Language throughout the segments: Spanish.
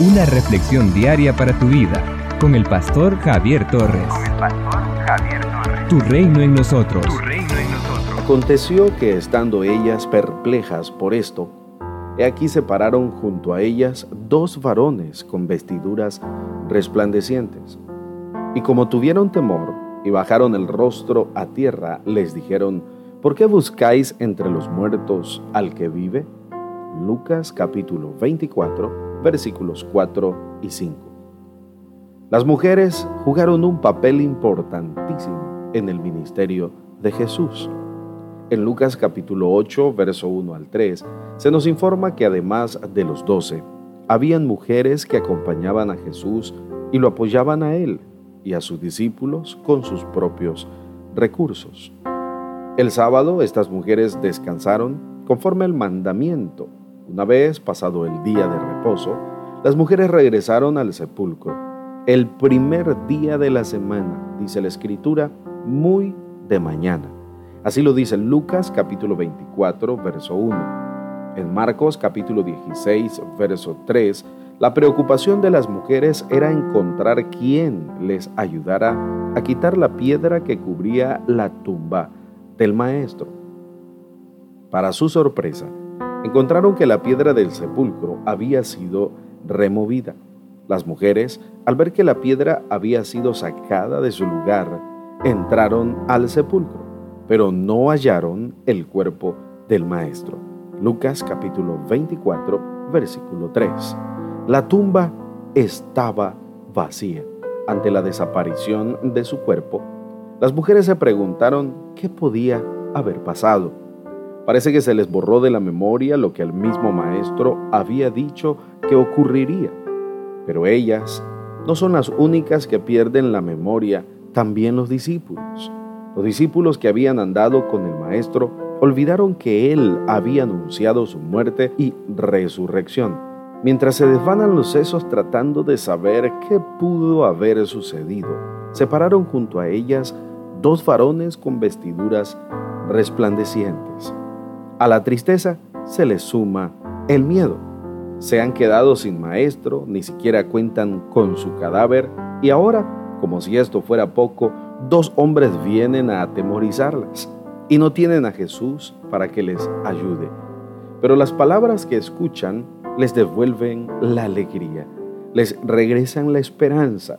Una reflexión diaria para tu vida con el pastor Javier Torres. Con el pastor Javier Torres. Tu reino en nosotros. Tu reino en nosotros. Aconteció que estando ellas perplejas por esto, he aquí se pararon junto a ellas dos varones con vestiduras resplandecientes. Y como tuvieron temor y bajaron el rostro a tierra, les dijeron, ¿por qué buscáis entre los muertos al que vive? Lucas capítulo 24 versículos 4 y 5. Las mujeres jugaron un papel importantísimo en el ministerio de Jesús. En Lucas capítulo 8, verso 1 al 3, se nos informa que además de los doce, habían mujeres que acompañaban a Jesús y lo apoyaban a él y a sus discípulos con sus propios recursos. El sábado estas mujeres descansaron conforme al mandamiento. Una vez pasado el día de reposo, las mujeres regresaron al sepulcro. El primer día de la semana, dice la escritura, muy de mañana. Así lo dice Lucas capítulo 24, verso 1. En Marcos capítulo 16, verso 3, la preocupación de las mujeres era encontrar quien les ayudara a quitar la piedra que cubría la tumba del maestro. Para su sorpresa, encontraron que la piedra del sepulcro había sido removida. Las mujeres, al ver que la piedra había sido sacada de su lugar, entraron al sepulcro, pero no hallaron el cuerpo del maestro. Lucas capítulo 24, versículo 3. La tumba estaba vacía. Ante la desaparición de su cuerpo, las mujeres se preguntaron qué podía haber pasado. Parece que se les borró de la memoria lo que el mismo maestro había dicho que ocurriría. Pero ellas no son las únicas que pierden la memoria, también los discípulos. Los discípulos que habían andado con el maestro olvidaron que él había anunciado su muerte y resurrección. Mientras se desvanan los sesos tratando de saber qué pudo haber sucedido, se pararon junto a ellas dos varones con vestiduras resplandecientes. A la tristeza se les suma el miedo. Se han quedado sin maestro, ni siquiera cuentan con su cadáver y ahora, como si esto fuera poco, dos hombres vienen a atemorizarlas y no tienen a Jesús para que les ayude. Pero las palabras que escuchan les devuelven la alegría, les regresan la esperanza.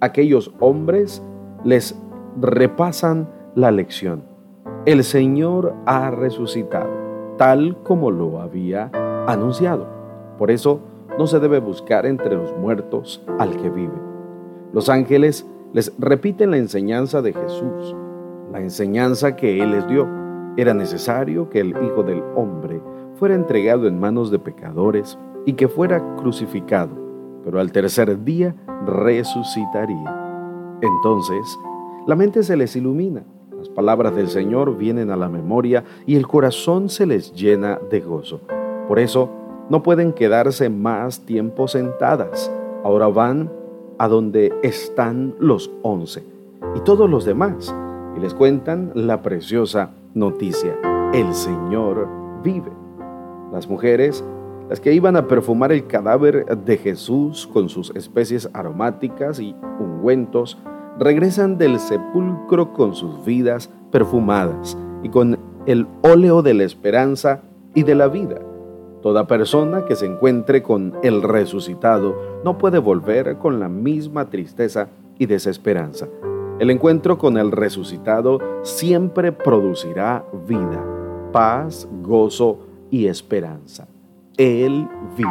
Aquellos hombres les repasan la lección. El Señor ha resucitado tal como lo había anunciado. Por eso no se debe buscar entre los muertos al que vive. Los ángeles les repiten la enseñanza de Jesús, la enseñanza que Él les dio. Era necesario que el Hijo del Hombre fuera entregado en manos de pecadores y que fuera crucificado, pero al tercer día resucitaría. Entonces, la mente se les ilumina las palabras del Señor vienen a la memoria y el corazón se les llena de gozo. Por eso no pueden quedarse más tiempo sentadas. Ahora van a donde están los once y todos los demás y les cuentan la preciosa noticia. El Señor vive. Las mujeres, las que iban a perfumar el cadáver de Jesús con sus especies aromáticas y ungüentos, regresan del sepulcro con sus vidas perfumadas y con el óleo de la esperanza y de la vida. Toda persona que se encuentre con el resucitado no puede volver con la misma tristeza y desesperanza. El encuentro con el resucitado siempre producirá vida, paz, gozo y esperanza. Él vive.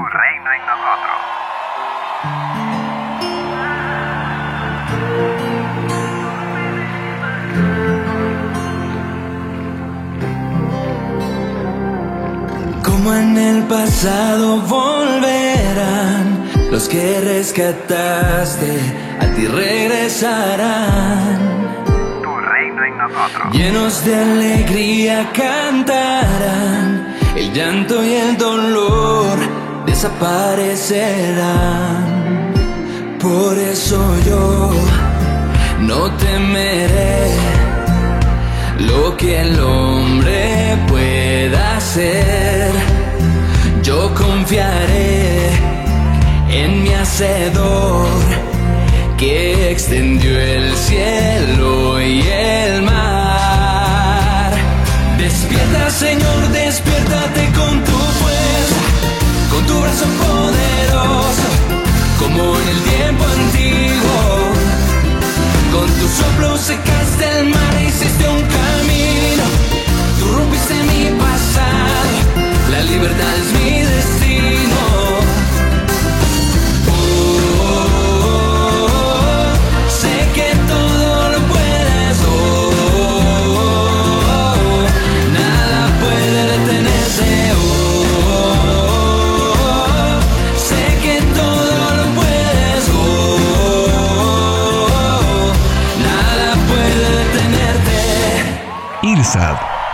Como en el pasado volverán los que rescataste, a ti regresarán. Tu reino en nosotros. Llenos de alegría cantarán, el llanto y el dolor desaparecerán. Por eso yo no temeré lo que el hombre confiaré en mi hacedor que extendió el cielo y el mar. Despierta, Señor, despiértate con tu fuerza, con tu brazo poderoso, como en el tiempo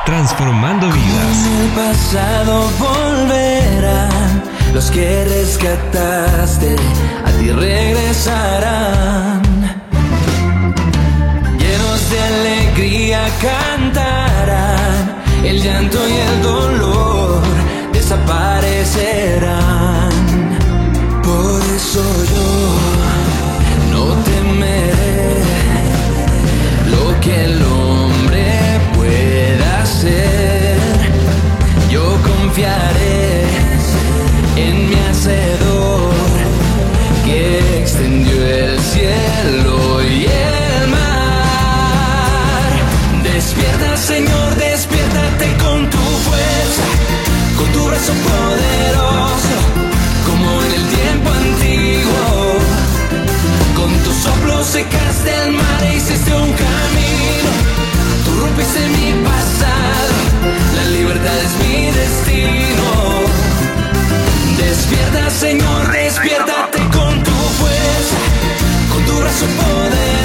transformando vidas. En el pasado volverán los que rescataste, a ti regresarán. Llenos de alegría cantarán, el llanto y el dolor desaparecerán. Por eso yo cielo y el mar. Despierta, Señor, despiértate con tu fuerza, con tu brazo poderoso, como en el tiempo antiguo. Con tu soplo secaste el mar e hiciste un camino. Tú rompiste mi pasado, la libertad es mi destino. Despierta, Señor, fuerza, con